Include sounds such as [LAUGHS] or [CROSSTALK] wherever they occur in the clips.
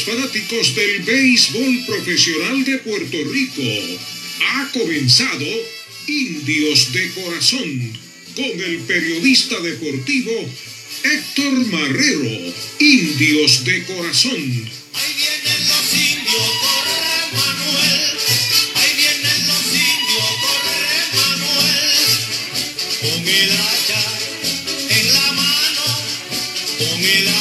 fanáticos del béisbol profesional de Puerto Rico. Ha comenzado Indios de Corazón con el periodista deportivo Héctor Marrero. Indios de Corazón. Ahí vienen los indios, corre Manuel. Ahí vienen los indios, corre Manuel. Con el hacha en la mano, con el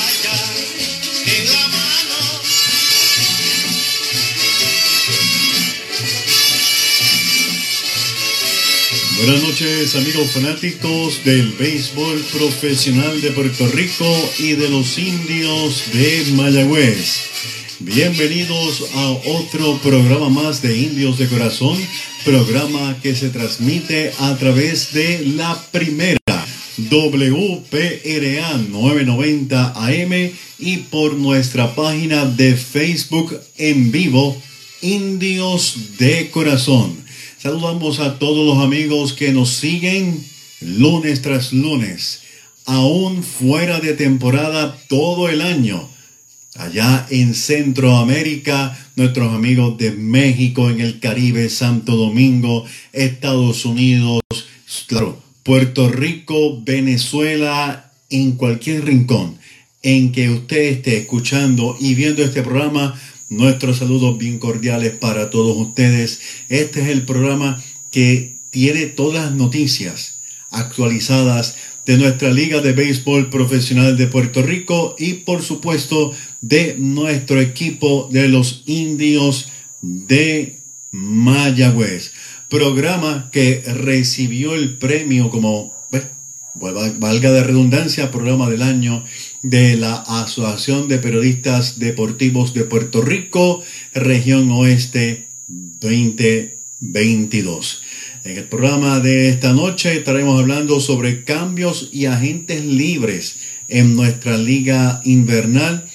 Buenas noches amigos fanáticos del béisbol profesional de Puerto Rico y de los indios de Mayagüez. Bienvenidos a otro programa más de Indios de Corazón, programa que se transmite a través de la primera WPRA 990 AM y por nuestra página de Facebook en vivo Indios de Corazón. Saludamos a todos los amigos que nos siguen lunes tras lunes, aún fuera de temporada todo el año. Allá en Centroamérica, nuestros amigos de México, en el Caribe, Santo Domingo, Estados Unidos, claro, Puerto Rico, Venezuela, en cualquier rincón en que usted esté escuchando y viendo este programa, Nuestros saludos bien cordiales para todos ustedes. Este es el programa que tiene todas las noticias actualizadas de nuestra Liga de Béisbol Profesional de Puerto Rico y por supuesto de nuestro equipo de los indios de Mayagüez. Programa que recibió el premio como, valga de redundancia, programa del año de la Asociación de Periodistas Deportivos de Puerto Rico, región oeste 2022. En el programa de esta noche estaremos hablando sobre cambios y agentes libres en nuestra liga invernal.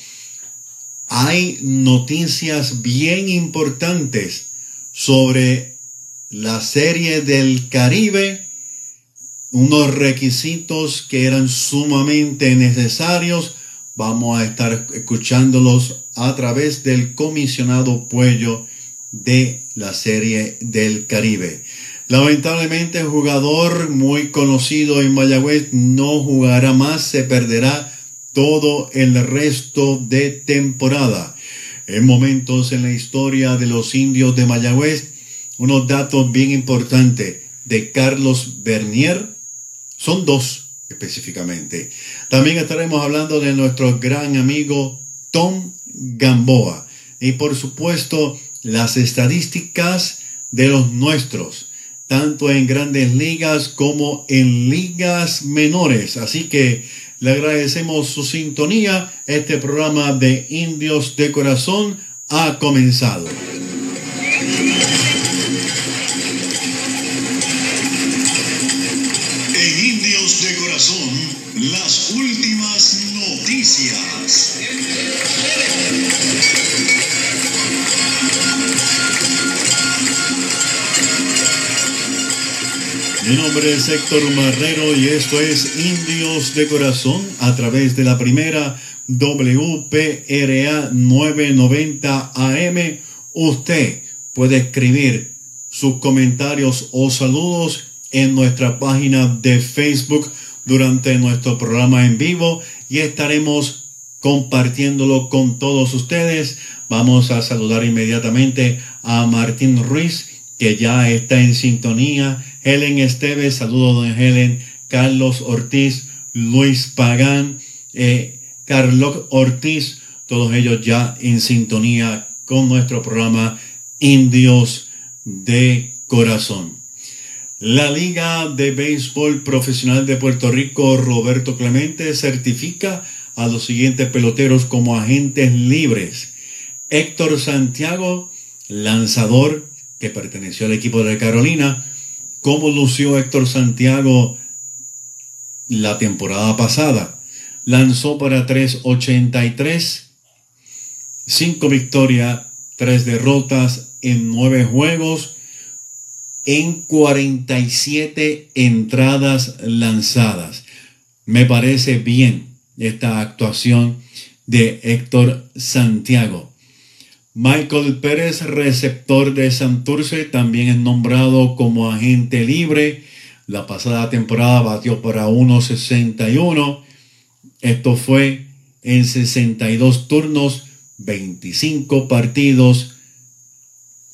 Hay noticias bien importantes sobre la serie del Caribe unos requisitos que eran sumamente necesarios. Vamos a estar escuchándolos a través del comisionado Puello de la Serie del Caribe. Lamentablemente el jugador muy conocido en Mayagüez no jugará más, se perderá todo el resto de temporada. En momentos en la historia de los indios de Mayagüez, unos datos bien importantes de Carlos Bernier, son dos específicamente. También estaremos hablando de nuestro gran amigo Tom Gamboa. Y por supuesto, las estadísticas de los nuestros, tanto en grandes ligas como en ligas menores. Así que le agradecemos su sintonía. Este programa de Indios de Corazón ha comenzado. De Corazón, las últimas noticias. Mi nombre es Héctor Marrero y esto es Indios de Corazón a través de la primera WPRA 990 AM. Usted puede escribir sus comentarios o saludos en nuestra página de Facebook durante nuestro programa en vivo y estaremos compartiéndolo con todos ustedes. Vamos a saludar inmediatamente a Martín Ruiz, que ya está en sintonía. Helen Esteves, saludo don Helen. Carlos Ortiz, Luis Pagán, eh, Carlos Ortiz, todos ellos ya en sintonía con nuestro programa Indios de Corazón. La Liga de Béisbol Profesional de Puerto Rico, Roberto Clemente, certifica a los siguientes peloteros como agentes libres. Héctor Santiago, lanzador que perteneció al equipo de Carolina. ¿Cómo lució Héctor Santiago la temporada pasada. Lanzó para 383, 5 victorias, 3 derrotas en 9 juegos, en 47 entradas lanzadas. Me parece bien esta actuación de Héctor Santiago. Michael Pérez, receptor de Santurce, también es nombrado como agente libre. La pasada temporada batió para 1.61. Esto fue en 62 turnos, 25 partidos.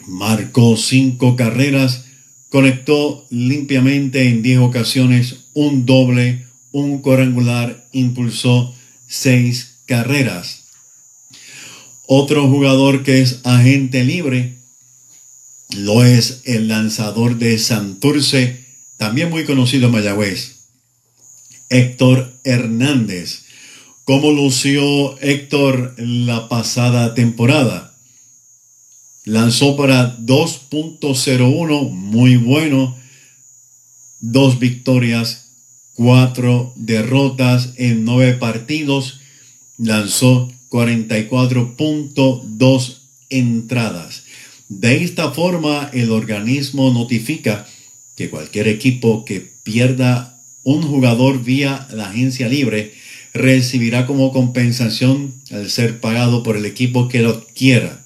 Marcó 5 carreras. Conectó limpiamente en 10 ocasiones un doble, un cuadrangular, impulsó 6 carreras. Otro jugador que es agente libre lo es el lanzador de Santurce, también muy conocido en Mayagüez, Héctor Hernández. ¿Cómo lució Héctor la pasada temporada? Lanzó para 2.01, muy bueno. Dos victorias, cuatro derrotas en nueve partidos. Lanzó 44.2 entradas. De esta forma, el organismo notifica que cualquier equipo que pierda un jugador vía la agencia libre recibirá como compensación al ser pagado por el equipo que lo adquiera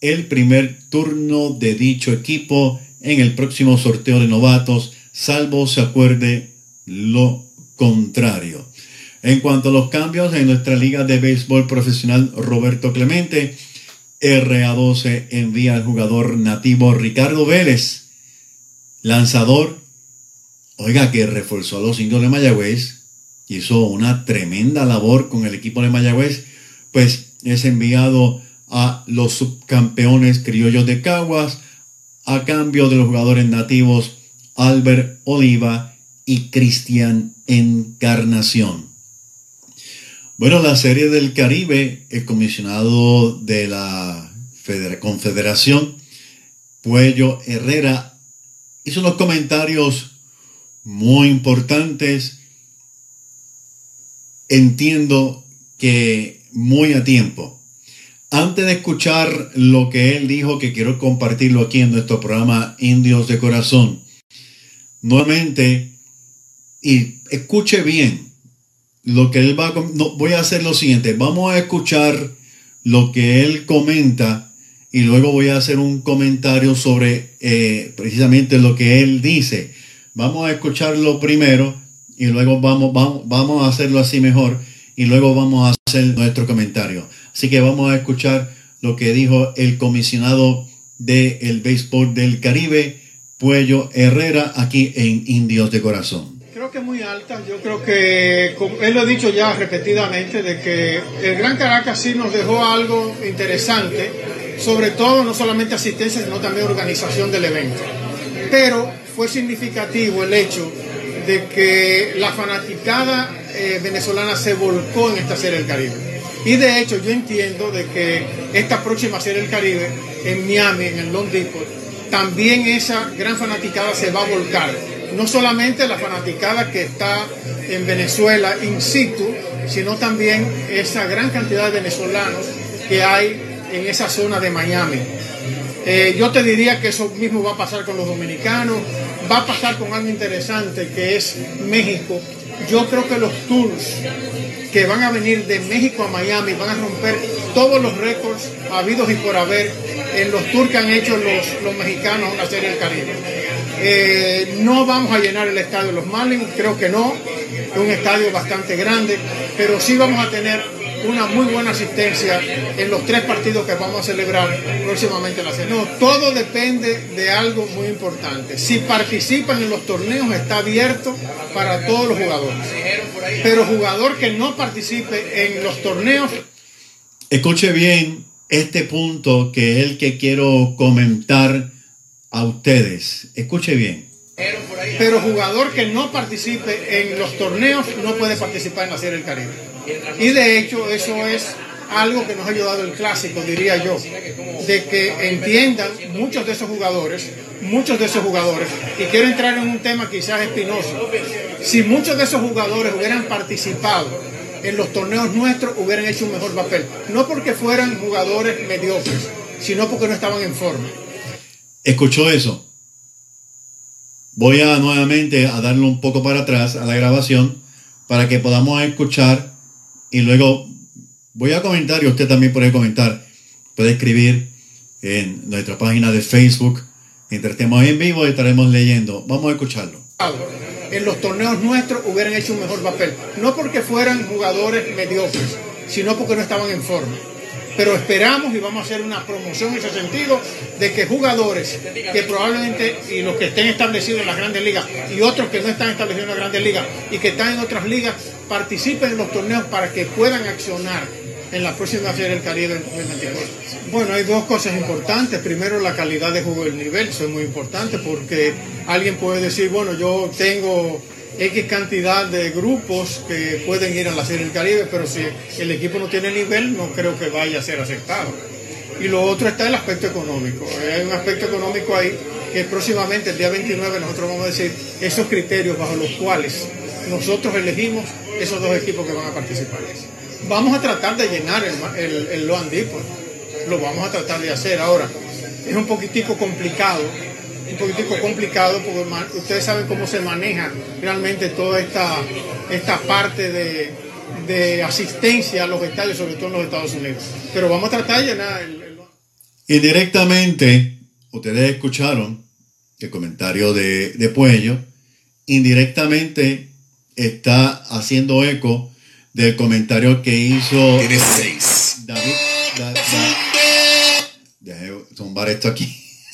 el primer turno de dicho equipo en el próximo sorteo de novatos, salvo se acuerde lo contrario. En cuanto a los cambios en nuestra liga de béisbol profesional Roberto Clemente, RA12 envía al jugador nativo Ricardo Vélez, lanzador, oiga, que reforzó a los indios de Mayagüez, hizo una tremenda labor con el equipo de Mayagüez, pues es enviado a los subcampeones criollos de Caguas a cambio de los jugadores nativos Albert Oliva y Cristian Encarnación. Bueno, la Serie del Caribe, el comisionado de la Confederación, Puello Herrera, hizo unos comentarios muy importantes. Entiendo que muy a tiempo. Antes de escuchar lo que él dijo, que quiero compartirlo aquí en nuestro programa Indios de Corazón, nuevamente, y escuche bien, lo que él va a, no, voy a hacer lo siguiente, vamos a escuchar lo que él comenta y luego voy a hacer un comentario sobre eh, precisamente lo que él dice. Vamos a escucharlo primero y luego vamos, vamos, vamos a hacerlo así mejor y luego vamos a hacer nuestro comentario. Así que vamos a escuchar lo que dijo el comisionado del el béisbol del Caribe, Puello Herrera, aquí en Indios de Corazón creo que muy alta. Yo creo que, él lo ha dicho ya repetidamente, de que el Gran Caracas sí nos dejó algo interesante, sobre todo no solamente asistencia, sino también organización del evento. Pero fue significativo el hecho de que la fanaticada eh, venezolana se volcó en esta Serie del Caribe. Y de hecho yo entiendo de que esta próxima Serie del Caribe en Miami, en el Long Depot, también esa gran fanaticada se va a volcar no solamente la fanaticada que está en Venezuela in situ, sino también esa gran cantidad de venezolanos que hay en esa zona de Miami. Eh, yo te diría que eso mismo va a pasar con los dominicanos, va a pasar con algo interesante que es México. Yo creo que los tours que van a venir de México a Miami van a romper todos los récords habidos y por haber en los tours que han hecho los, los mexicanos en la Serie del Caribe. Eh, no vamos a llenar el estadio de los Marlins, creo que no, es un estadio bastante grande, pero sí vamos a tener una muy buena asistencia en los tres partidos que vamos a celebrar próximamente en la serie. No, todo depende de algo muy importante. Si participan en los torneos está abierto para todos los jugadores. Pero jugador que no participe en los torneos... Escuche bien este punto que es el que quiero comentar a ustedes. Escuche bien. Pero jugador que no participe en los torneos no puede participar en la Serie del Caribe. Y de hecho eso es algo que nos ha ayudado el clásico, diría yo, de que entiendan muchos de esos jugadores muchos de esos jugadores, y quiero entrar en un tema quizás espinoso, si muchos de esos jugadores hubieran participado en los torneos nuestros, hubieran hecho un mejor papel. No porque fueran jugadores mediocres, sino porque no estaban en forma. ¿Escuchó eso? Voy a nuevamente a darle un poco para atrás a la grabación para que podamos escuchar y luego voy a comentar y usted también puede comentar, puede escribir en nuestra página de Facebook. Mientras estemos en vivo estaremos leyendo. Vamos a escucharlo. En los torneos nuestros hubieran hecho un mejor papel. No porque fueran jugadores mediocres, sino porque no estaban en forma pero esperamos y vamos a hacer una promoción en ese sentido de que jugadores que probablemente y los que estén establecidos en las grandes ligas y otros que no están establecidos en las grandes ligas y que están en otras ligas participen en los torneos para que puedan accionar en la próxima Serie del Caribe en 2024. Bueno, hay dos cosas importantes. Primero, la calidad de juego del nivel, eso es muy importante porque alguien puede decir, bueno, yo tengo X cantidad de grupos que pueden ir a la Serie del Caribe, pero si el equipo no tiene nivel, no creo que vaya a ser aceptado. Y lo otro está el aspecto económico. Hay un aspecto económico ahí que próximamente, el día 29, nosotros vamos a decir esos criterios bajo los cuales nosotros elegimos esos dos equipos que van a participar. Vamos a tratar de llenar el, el, el Loan Depot. Lo vamos a tratar de hacer. Ahora, es un poquitico complicado un poquitico complicado porque ustedes saben cómo se maneja realmente toda esta, esta parte de, de asistencia a los estadios, sobre todo en los Estados Unidos. Pero vamos a tratar de llenar el, el... Indirectamente, ustedes escucharon el comentario de, de Puello, indirectamente está haciendo eco del comentario que hizo Tiene seis. David. Da- da- Deje tumbar esto aquí. [LAUGHS]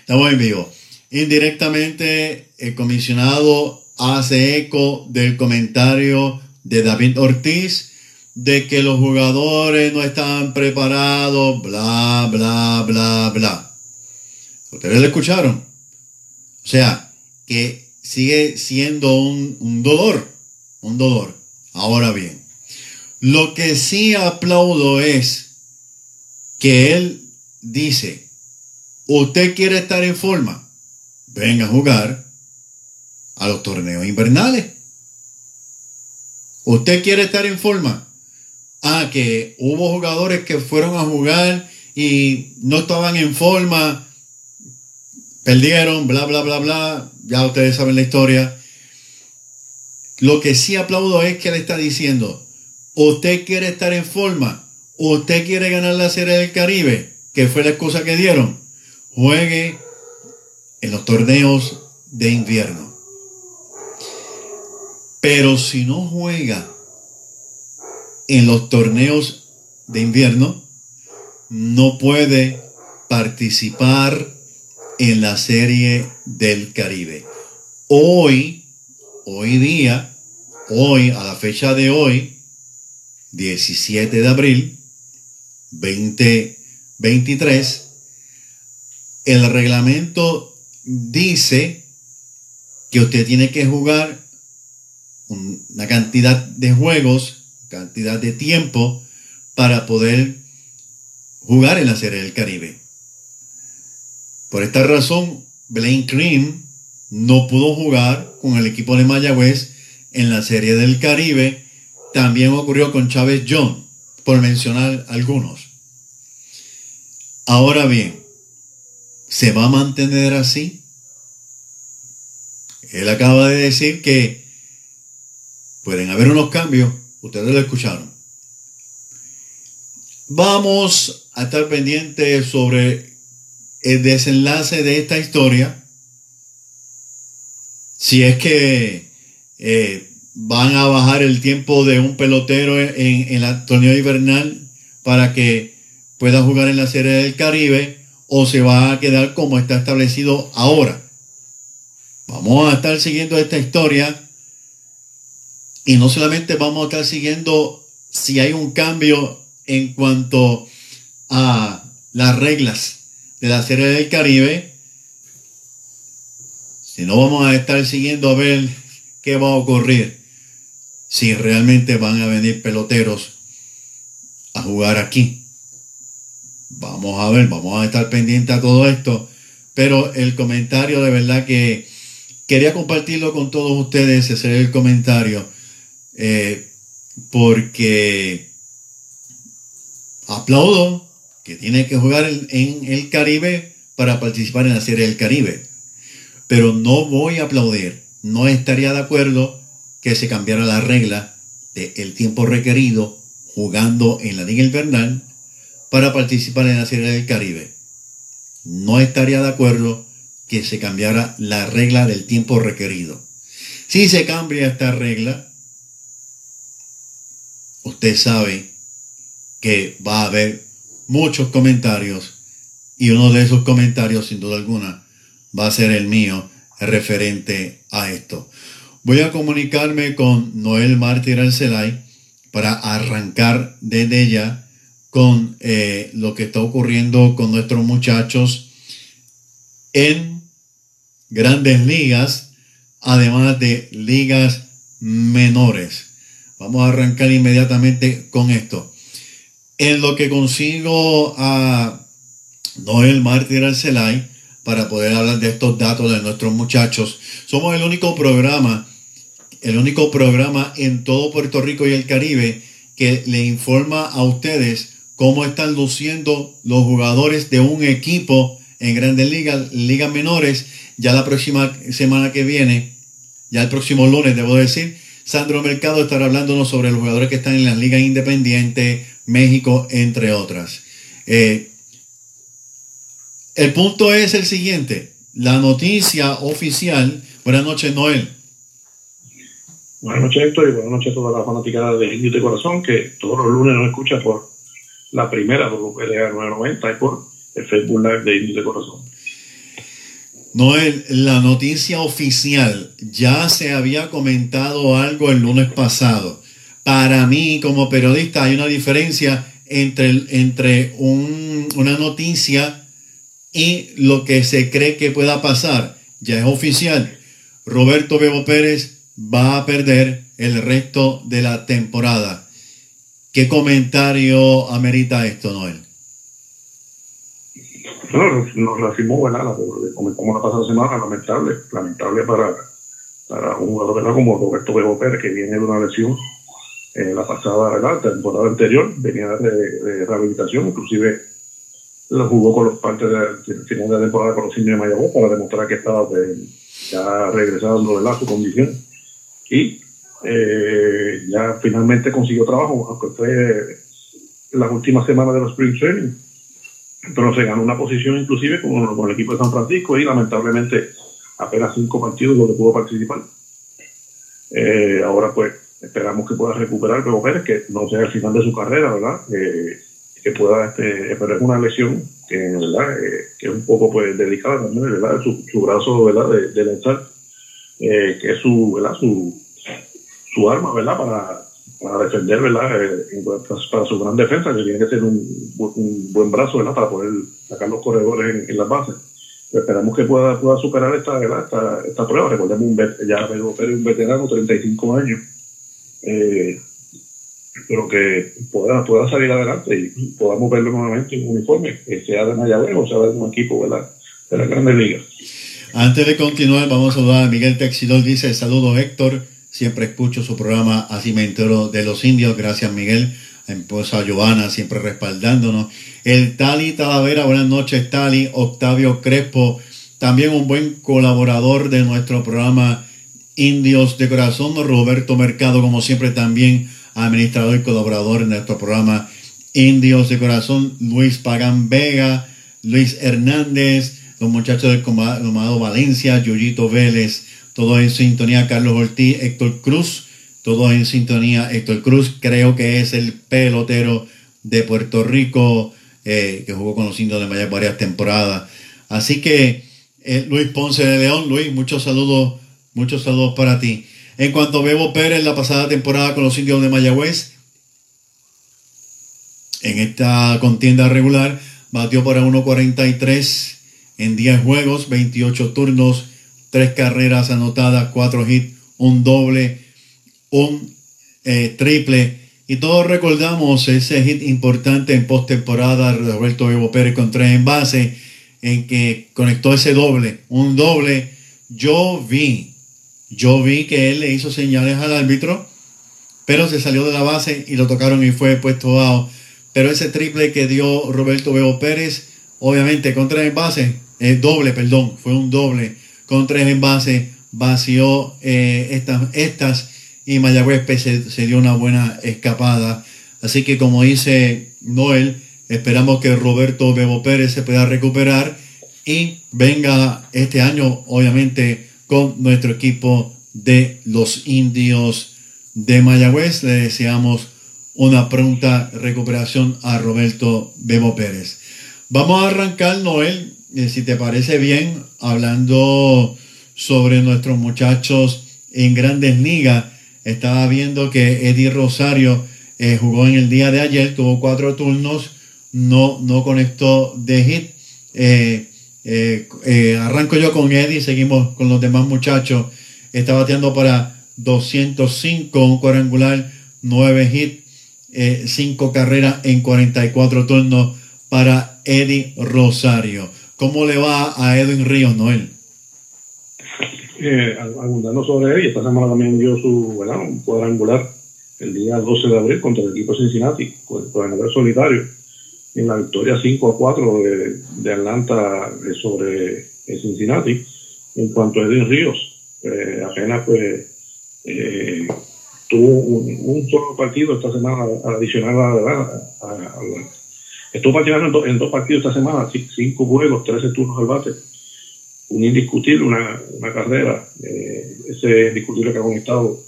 Estamos en vivo. Indirectamente, el comisionado hace eco del comentario de David Ortiz de que los jugadores no están preparados, bla, bla, bla, bla. Ustedes lo escucharon. O sea, que sigue siendo un, dolor, un dolor. Ahora bien, lo que sí aplaudo es que él dice, usted quiere estar en forma, venga a jugar a los torneos invernales. Usted quiere estar en forma. Ah, que hubo jugadores que fueron a jugar y no estaban en forma, perdieron, bla, bla, bla, bla. Ya ustedes saben la historia. Lo que sí aplaudo es que le está diciendo, usted quiere estar en forma, usted quiere ganar la Serie del Caribe, que fue la excusa que dieron, juegue en los torneos de invierno. Pero si no juega en los torneos de invierno, no puede participar en la Serie del Caribe. Hoy, hoy día, hoy, a la fecha de hoy, 17 de abril 2023, el reglamento dice que usted tiene que jugar una cantidad de juegos, cantidad de tiempo para poder jugar en la Serie del Caribe. Por esta razón, Blaine Cream no pudo jugar con el equipo de Mayagüez en la Serie del Caribe. También ocurrió con Chávez John, por mencionar algunos. Ahora bien, ¿se va a mantener así? Él acaba de decir que pueden haber unos cambios, ustedes lo escucharon. Vamos a estar pendientes sobre el desenlace de esta historia. Si es que eh, van a bajar el tiempo de un pelotero en, en el torneo invernal para que pueda jugar en la Serie del Caribe o se va a quedar como está establecido ahora. Vamos a estar siguiendo esta historia y no solamente vamos a estar siguiendo si hay un cambio en cuanto a las reglas de la Serie del Caribe, sino vamos a estar siguiendo a ver qué va a ocurrir si realmente van a venir peloteros a jugar aquí. Vamos a ver, vamos a estar pendientes a todo esto, pero el comentario de verdad que quería compartirlo con todos ustedes, ese es el comentario, eh, porque aplaudo tiene que jugar en, en el Caribe para participar en la Serie del Caribe, pero no voy a aplaudir, no estaría de acuerdo que se cambiara la regla del tiempo requerido jugando en la Liga Invernal para participar en la Serie del Caribe. No estaría de acuerdo que se cambiara la regla del tiempo requerido. Si se cambia esta regla, usted sabe que va a haber muchos comentarios y uno de esos comentarios, sin duda alguna, va a ser el mío referente a esto. Voy a comunicarme con Noel Mártir Arcelay para arrancar desde ya con eh, lo que está ocurriendo con nuestros muchachos en grandes ligas, además de ligas menores. Vamos a arrancar inmediatamente con esto. En lo que consigo a Noel Mártir Arcelay para poder hablar de estos datos de nuestros muchachos, somos el único programa, el único programa en todo Puerto Rico y el Caribe que le informa a ustedes cómo están luciendo los jugadores de un equipo en grandes ligas, ligas menores. Ya la próxima semana que viene, ya el próximo lunes, debo decir, Sandro Mercado estará hablándonos sobre los jugadores que están en las ligas independientes, México, entre otras. Eh, el punto es el siguiente, la noticia oficial. Buenas noches, Noel. Buenas noches, Héctor, y buenas noches a toda la fanática de Indios de Corazón, que todos los lunes nos escucha por la primera WPLA 990 y por el Facebook Live de Indios de Corazón. Noel, la noticia oficial, ya se había comentado algo el lunes pasado. Para mí, como periodista, hay una diferencia entre, entre un, una noticia y lo que se cree que pueda pasar. Ya es oficial. Roberto Bebo Pérez va a perder el resto de la temporada. ¿Qué comentario amerita esto, Noel? Bueno, nos reafirmó, ¿verdad? Comentamos la pasada semana, lamentable, lamentable para, para un jugador ¿verdad? como Roberto Bebo Pérez, que viene de una lesión en la pasada ¿verdad? temporada anterior, venía de, rehabilitación, inclusive lo jugó con los partes de, final de la temporada con los de Mayagüez para demostrar que estaba pues, ya regresando a su condición. Y eh, ya finalmente consiguió trabajo, aunque fue la última semana de los Spring Training pero se ganó una posición inclusive con, con el equipo de San Francisco y lamentablemente apenas cinco partidos donde pudo participar. Eh, ahora pues esperamos que pueda recuperar Bebo Pérez, que no sea el final de su carrera, ¿verdad? Eh, que pueda, este, pero es una lesión. Eh, que es un poco pues delicada también, ¿verdad? Su, su brazo, ¿verdad? De, de lanzar, que es su, ¿verdad? Su, su arma, ¿verdad? Para, para defender, ¿verdad? Eh, para su gran defensa, que tiene que ser un, un buen brazo, ¿verdad? Para poder sacar los corredores en, las bases. esperamos que pueda, pueda superar esta, ¿verdad? esta, esta prueba. Recordemos, un, ya Pedro Pérez un veterano, 35 años, eh, pero que pueda, pueda salir adelante y podamos verlo nuevamente en un uniforme, que sea de Mayagüez o sea de un equipo, ¿verdad? De la Grandes Ligas. Antes de continuar, vamos a saludar a Miguel Texidor. Dice: Saludos, Héctor. Siempre escucho su programa Así me entero de los indios. Gracias, Miguel. A esposa Giovanna, siempre respaldándonos. El Tali Talavera, buenas noches, Tali. Octavio Crespo, también un buen colaborador de nuestro programa Indios de Corazón. Roberto Mercado, como siempre, también administrador y colaborador en nuestro programa Indios de Corazón. Luis Pagán Vega, Luis Hernández, los muchachos del Comado Valencia, Yuyito Vélez todo en sintonía Carlos Ortiz, Héctor Cruz, todo en sintonía Héctor Cruz, creo que es el pelotero de Puerto Rico eh, que jugó con los indios de Miami varias temporadas. Así que eh, Luis Ponce de León, Luis, muchos saludos, muchos saludos para ti. En cuanto a Bebo Pérez, la pasada temporada con los indios de Mayagüez, en esta contienda regular, batió para 1.43 en 10 juegos, 28 turnos, tres carreras anotadas, cuatro hits, un doble, un eh, triple. Y todos recordamos ese hit importante en postemporada, Roberto Evo Pérez con tres en base. en que conectó ese doble, un doble. Yo vi, yo vi que él le hizo señales al árbitro, pero se salió de la base y lo tocaron y fue puesto out. Pero ese triple que dio Roberto Bebo Pérez, obviamente con tres en base, eh, doble, perdón, fue un doble con tres en base, vació eh, estas, estas y Mayagüez se, se dio una buena escapada. Así que como dice Noel, esperamos que Roberto Bebo Pérez se pueda recuperar y venga este año, obviamente, con nuestro equipo de los indios de Mayagüez. Le deseamos una pronta recuperación a Roberto Bebo Pérez. Vamos a arrancar, Noel, eh, si te parece bien, hablando sobre nuestros muchachos en grandes ligas. Estaba viendo que Eddie Rosario eh, jugó en el día de ayer, tuvo cuatro turnos, no, no conectó de hit. Eh, arranco yo con Eddie, seguimos con los demás muchachos. Está bateando para 205, un cuadrangular, 9 hits, 5 carreras en 44 turnos para Eddie Rosario. ¿Cómo le va a Edwin Ríos, Noel? Eh, abundando sobre y esta semana también dio su un cuadrangular el día 12 de abril contra el equipo Cincinnati, cuadrangular solitario, en la victoria 5 a 4 de, Atlanta eh, sobre eh, Cincinnati. En cuanto a Edwin Ríos, eh, apenas pues eh, tuvo un, solo partido esta semana adicional a, a, a, a Estuvo participando en, dos partidos esta semana, cinco juegos, 13 turnos al bate. Un indiscutible, una, carrera. Ese indiscutible que ha conectado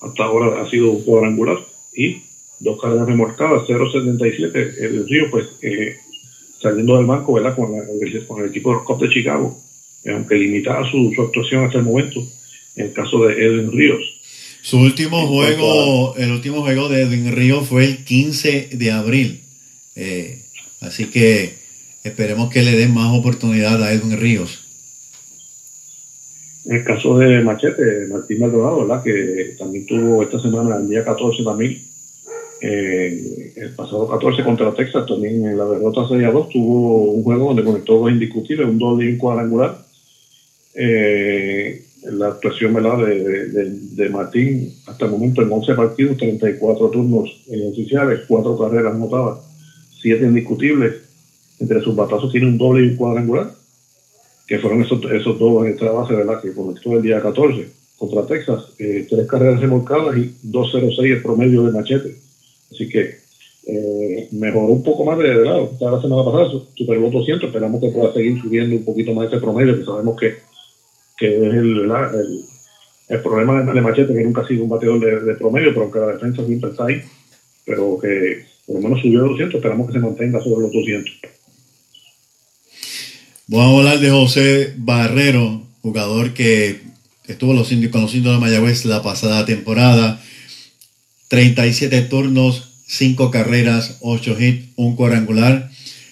hasta ahora ha sido un cuadrangular. Y dos carreras remolcadas, 0.77. El Río, pues, eh, saliendo del banco, ¿verdad? Con, la, con el equipo de los Cops de Chicago, eh, aunque limitada su, su, actuación hasta el momento, en el caso de Edwin Ríos. Su último juego, el último juego de Edwin Ríos fue el 15 de abril. Eh, así que esperemos que le den más oportunidad a Edwin Ríos. En el caso de Machete, Martín Maldonado, ¿verdad? que también tuvo esta semana, el día 14 también, eh, el pasado 14 contra Texas, también en la derrota 6 a 2, tuvo un juego donde conectó dos indiscutibles, un doble y un cuadrangular. Eh, la actuación ¿verdad? De, de, de, Martín hasta el momento en 11 partidos, 34 turnos oficiales, 4 carreras anotadas siete indiscutibles. Entre sus batazos tiene un doble y un cuadrangular, que fueron esos, esos dos en esta base, ¿verdad? Que conectó el día 14 contra Texas. Eh, tres carreras remolcadas y 2.06 el promedio de machete. Así que eh, mejoró un poco más de, lado. La semana pasada superó 200. Esperamos que pueda seguir subiendo un poquito más ese promedio, que sabemos que, que es el, el, el problema de, de, Machete, que nunca ha sido un bateador de, de promedio, pero aunque la defensa siempre está ahí, pero que por lo menos subió a 200, esperamos que se mantenga sobre los 200. Vamos a hablar de José Barrero, jugador que estuvo los indios, con los indios de Mayagüez la pasada temporada. 37 turnos, 5 carreras, 8 hits, un cuadrangular,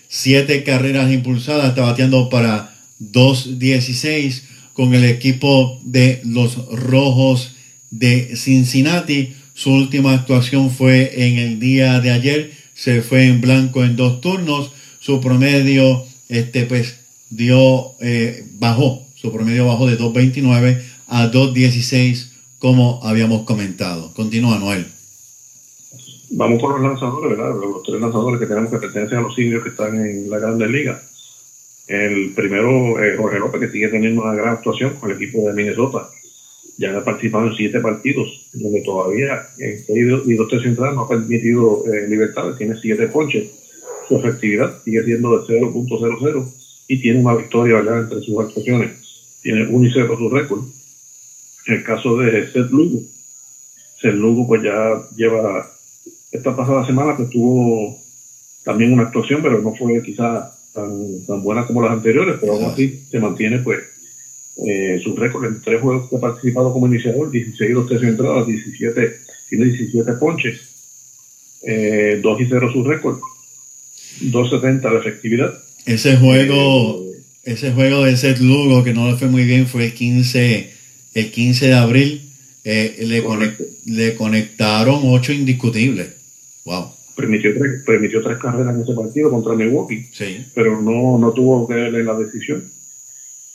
7 carreras impulsadas, está bateando para 2.16 con el equipo de los Rojos de Cincinnati. Su última actuación fue en el día de ayer. Se fue en blanco en dos turnos. Su promedio, este, pues, dio, eh, bajó. Su promedio bajó de 2.29 a 2.16, como habíamos comentado. Continúa, Noel. Vamos con los lanzadores, ¿verdad? Los tres lanzadores que tenemos que pertenecen a los indios que están en la Grande Liga. El primero, eh, Jorge López, que sigue teniendo una gran actuación con el equipo de Minnesota ya ha participado en siete partidos, donde todavía en seis y dos tercios entradas no ha permitido eh, libertades, tiene siete ponches. Su efectividad sigue siendo de 0.00 y tiene una victoria ¿verdad? entre sus actuaciones. Tiene 1 y 0 su récord. En el caso de Seth Lugo, Seth Lugo pues ya lleva esta pasada semana que tuvo también una actuación, pero no fue quizá tan, tan buena como las anteriores, pero aún así se mantiene pues eh, su récord en tres juegos que ha participado como iniciador, 16 dos tercios entradas, 17, tiene 17 ponches, eh, 2 y 0 su récord, 2.70 de efectividad. Ese juego, eh, ese juego de Seth Lugo que no le fue muy bien fue el 15, el 15 de abril. Eh, le, conect, le, conectaron 8 indiscutibles. Wow. permitió tres, permitió tres carreras en ese partido contra Milwaukee, Sí. pero no, no tuvo que ver en la decisión.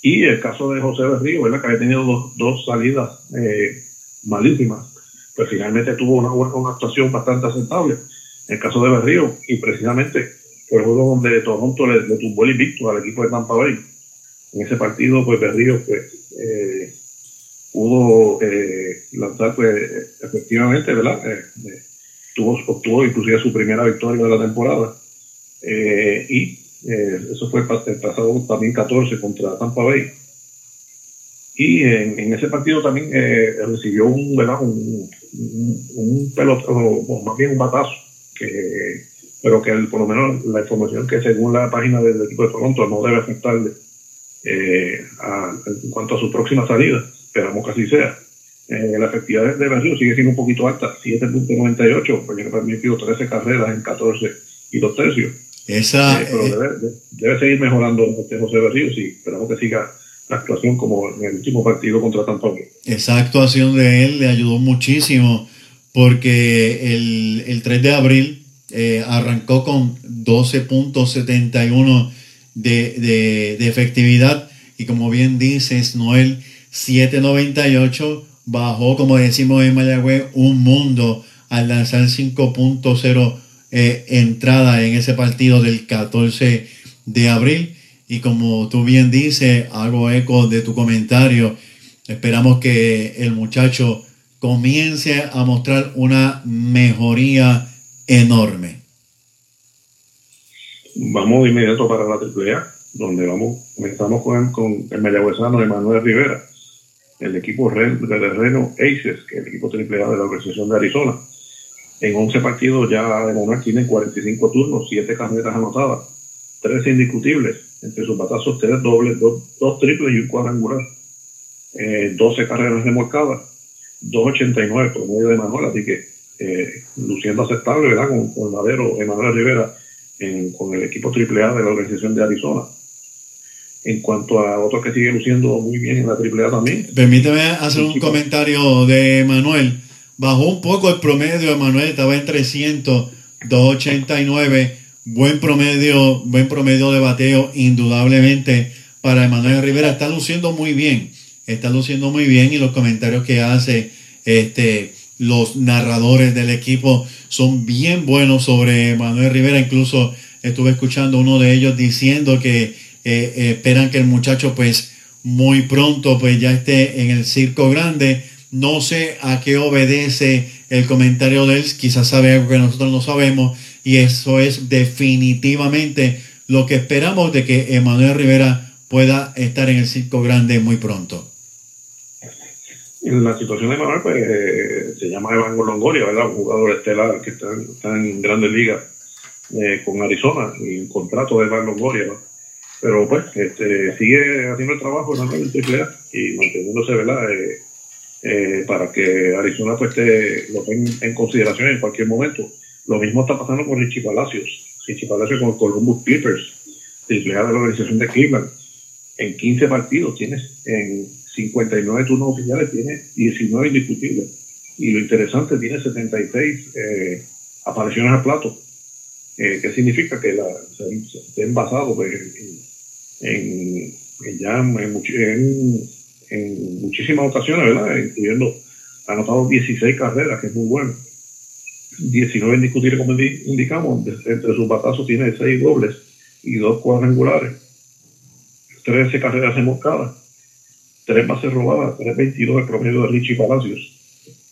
Y el caso de José Berrío, ¿verdad? que había tenido dos, dos salidas eh, malísimas, pues finalmente tuvo una, una actuación bastante aceptable. En el caso de Berrío, y precisamente fue el juego donde Toronto le, le tumbó el invicto al equipo de Tampa Bay. En ese partido, pues Berrío pues, eh, pudo eh, lanzar pues, efectivamente, ¿verdad? Eh, eh, tuvo, obtuvo inclusive su primera victoria de la temporada. Eh, y eh, eso fue el pas- el pasado también 14 contra Tampa Bay. Y en, en ese partido también eh, recibió un, ¿verdad? un, un, un pelot- o- más bien un batazo, que, pero que por lo menos la información que según la página del equipo de Toronto no debe afectarle eh, en cuanto a su próxima salida. Esperamos que así sea. Eh, la efectividad de Berrío sigue siendo un poquito alta, 7.98, porque ha permitido 13 carreras en 14 y dos tercios. Esa, Eh, pero eh, debe, de- debe seguir mejorando este José Berrío, sí. Esperamos que siga la actuación como en el último partido contra Tampa Bay. esa actuación de él le ayudó muchísimo porque el, el 3 de abril eh, arrancó con 12.71 de, de, de efectividad y como bien dices, Noel, 7.98 bajó, como decimos en Mayagüez, un mundo al lanzar 5.0 eh, entrada en ese partido del 14 de abril. Y como tú bien dices, hago eco de tu comentario. Esperamos que el muchacho comience a mostrar una mejoría enorme. Vamos de inmediato para la AAA, donde vamos, comenzamos con, con el mayagüezano Emanuel Rivera, el equipo de Reno Aces, que es el equipo AAA de la organización de Arizona. En 11 partidos ya Emanuel tiene 45 turnos, 7 carreras anotadas, 13 indiscutibles, entre sus batazos 3 dobles, 2, triples y un cuadrangular. Eh, 12 carreras remolcadas, 2.89 promedio de Emanuel, así que eh, luciendo aceptable, ¿verdad? Con, madero Emanuel Rivera con el equipo AAA de la organización de Arizona. En cuanto a otros que sigue luciendo muy bien en la AAA también, Permíteme hacer un comentario de Manuel. Bajó un poco el promedio de Manuel, estaba en 300, 289. Buen promedio, buen promedio de bateo, indudablemente para Emanuel Rivera. Está luciendo muy bien, está luciendo muy bien y los comentarios que hace este, los narradores del equipo son bien buenos sobre Manuel Rivera. Incluso estuve escuchando uno de ellos diciendo que eh, eh, esperan que el muchacho pues muy pronto pues ya esté en el circo grande. No sé a qué obedece el comentario de él, quizás sabe algo que nosotros no sabemos y eso es definitivamente lo que esperamos de que Emanuel Rivera pueda estar en el circo grande muy pronto. en la situación de Manuel, pues eh, se llama Evan Longoria, ¿verdad? Un jugador estelar que está, en grandes ligas eh, con Arizona y un contrato de Evan Longoria. Pero pues este, sigue haciendo el trabajo en el AAA y manteniéndose, ¿verdad? Eh, eh, para que Arizona pues te, lo tenga en consideración en cualquier momento. Lo mismo está pasando con Richie Palacios. Richie Palacios con Columbus Clippers, AAA de la organización de Cleveland. En 15 partidos tienes, en 59 turnos oficiales tiene 19 indiscutibles. Y lo interesante, tiene 76 eh, apariciones al plato. Eh, ¿Qué significa? Que la, se, se, ha envasado pues, en, en, en ya en, en- muchísimas ocasiones, ¿verdad? Incluyendo, ha anotado 16 carreras, que es muy bueno. 19 indiscutibles, como indi- indicamos, entre sus batazos tiene 6 dobles y 2 cuadrangulares, 13 carreras remolcadas, 3 bases robadas, 3.22 el promedio de Richie Palacios.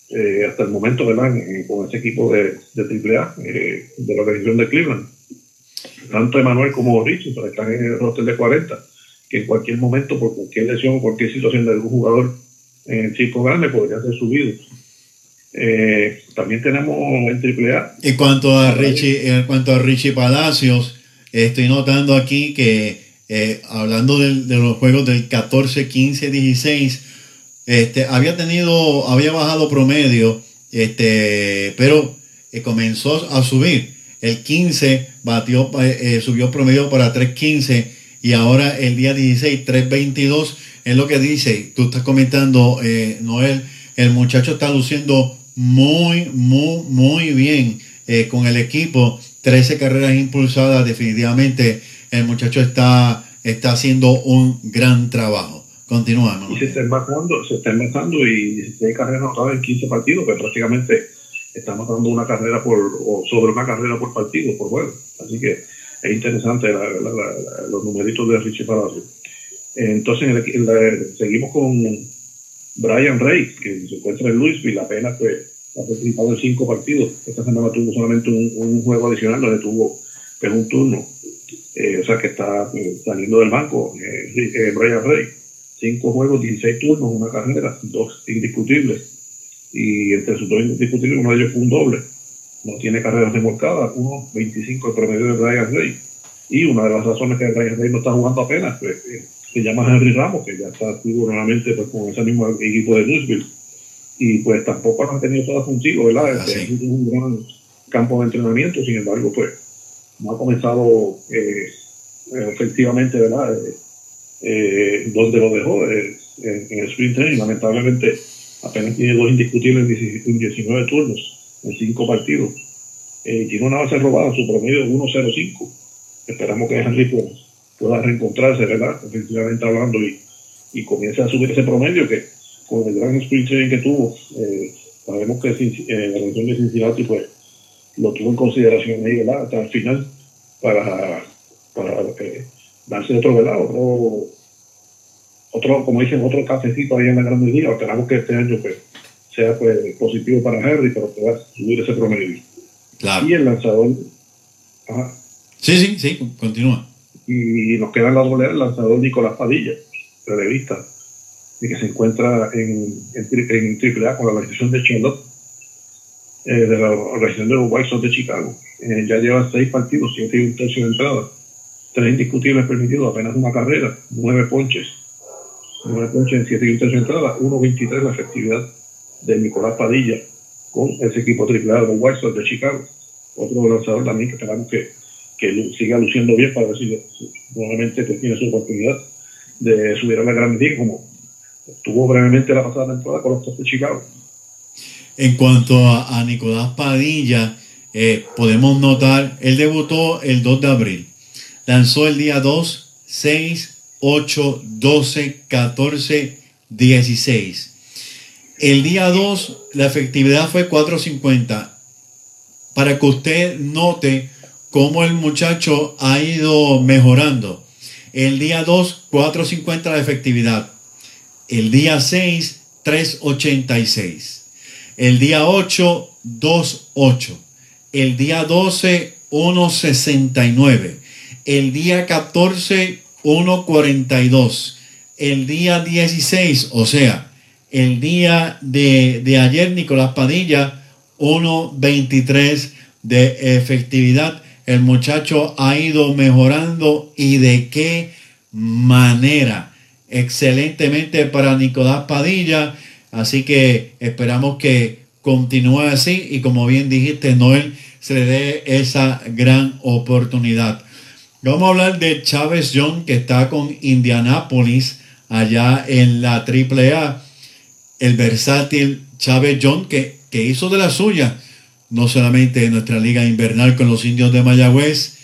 Eh, hasta el momento, ¿verdad? Con ese equipo de, de AAA, eh, de la organización de Cleveland. Tanto Emanuel como Richie, están en el roster de 40, que en cualquier momento, por cualquier lesión o cualquier situación de algún jugador en el circo grande, podría ser subido. Eh, también tenemos en AAA En cuanto a Richie, en cuanto a Richie Palacios, estoy notando aquí que eh, hablando del- de, los juegos del 14, 15, 16, este, había tenido, había bajado promedio, este, pero eh, comenzó a subir. El 15 batió, eh, subió promedio para 3.15 y ahora el día 16, 3.22 es lo que dice. Tú estás comentando, eh, Noel, el muchacho está luciendo muy, muy, muy bien eh, con el equipo, 13 carreras impulsadas, definitivamente el muchacho está, está haciendo un gran trabajo. Continuamos. Y se está embarcando, se está embarcando y 16 carreras anotadas en 15 partidos, pues prácticamente estamos dando una carrera por, o sobre una carrera por partido, por juego. Así que es interesante la- la- los numeritos de Richie Palacio. Entonces, seguimos con Brian Rey, que se encuentra en Louisville, apenas pues, ha participado en cinco partidos. Esta semana tuvo solamente un, juego adicional donde tuvo pues, un turno. Eh, o sea que está eh, saliendo del banco eh, Brian Rey. Cinco juegos, 16 turnos, una carrera, dos indiscutibles. Y entre sus dos indiscutibles, uno de ellos fue un doble. No tiene carreras remolcadas, 1.25 el promedio de Brian Rey. Y una de las razones que Brian Rey no está jugando apenas, pues, eh, se llama Henry Ramos, que ya está activo nuevamente pues, con ese mismo equipo de Louisville. Y pues tampoco han tenido todas consigo, ¿verdad? Ah, sí. Este, es un gran campo de entrenamiento, sin embargo, pues no ha comenzado eh, eh, efectivamente, ¿verdad? Eh, eh, donde lo dejó eh, en, en el sprint training. Lamentablemente, apenas tiene dos indiscutibles en 19 en 19 turnos, en cinco partidos. Eh, tiene una base robada, su promedio es 1.05. Esperamos que Henry pues, pueda reencontrarse, ¿verdad? Efectivamente hablando y, y comience a subir ese promedio que con el gran sprint que tuvo, eh, sabemos que eh, la región de Cincinnati pues lo tuvo en consideración ahí, ¿verdad? Hasta el final para, para eh, darse otro, ¿verdad? Otro, otro, como dicen, otro cafecito ahí en la Grande Liga. Esperamos que este año pues, sea pues, positivo para Henry, pero pueda subir ese promedio. Claro. Y el lanzador, ajá, Sí, sí, sí, continúa. y nos queda en la doble A el lanzador Nicolás Padilla, revista, y que se encuentra en, en, en AAA con la organización de Charlotte, eh, de la organización de los White Sox de Chicago. Eh, ya lleva seis partidos, siete y un tercio de entrada, tres indiscutibles permitidos, apenas una carrera, nueve ponches, nueve ponches en siete y un tercio de entrada, 1.23 la efectividad de Nicolás Padilla con ese equipo de los White Sox de Chicago. Otro lanzador también que esperamos que que siga luciendo bien para ver si nuevamente pues, tiene su oportunidad de subir a la Gran Liga como tuvo brevemente la pasada temporada con los Toros de Chicago. En cuanto a, a Nicolás Padilla, eh, podemos notar, él debutó el 2 de abril. Lanzó el día 2, 6, 8, 12, 14, 16. El día 2, la efectividad fue 4.50. Para que usted note cómo el muchacho ha ido mejorando. El día 2, 4.50 la efectividad. El día 6, 3.86. El día 8, 2.8. El día 12, 1.69. El día 14, 1.42. El día 16, o sea, el día de, de ayer, Nicolás Padilla, 1.23 de efectividad. El muchacho ha ido mejorando y de qué manera. Excelentemente para Nicolás Padilla. Así que esperamos que continúe así y como bien dijiste, Noel, se le dé esa gran oportunidad. Vamos a hablar de Chávez John que está con Indianápolis allá en la AAA. El versátil Chávez John que, que hizo de la suya, no solamente en nuestra liga invernal con los indios de Mayagüez,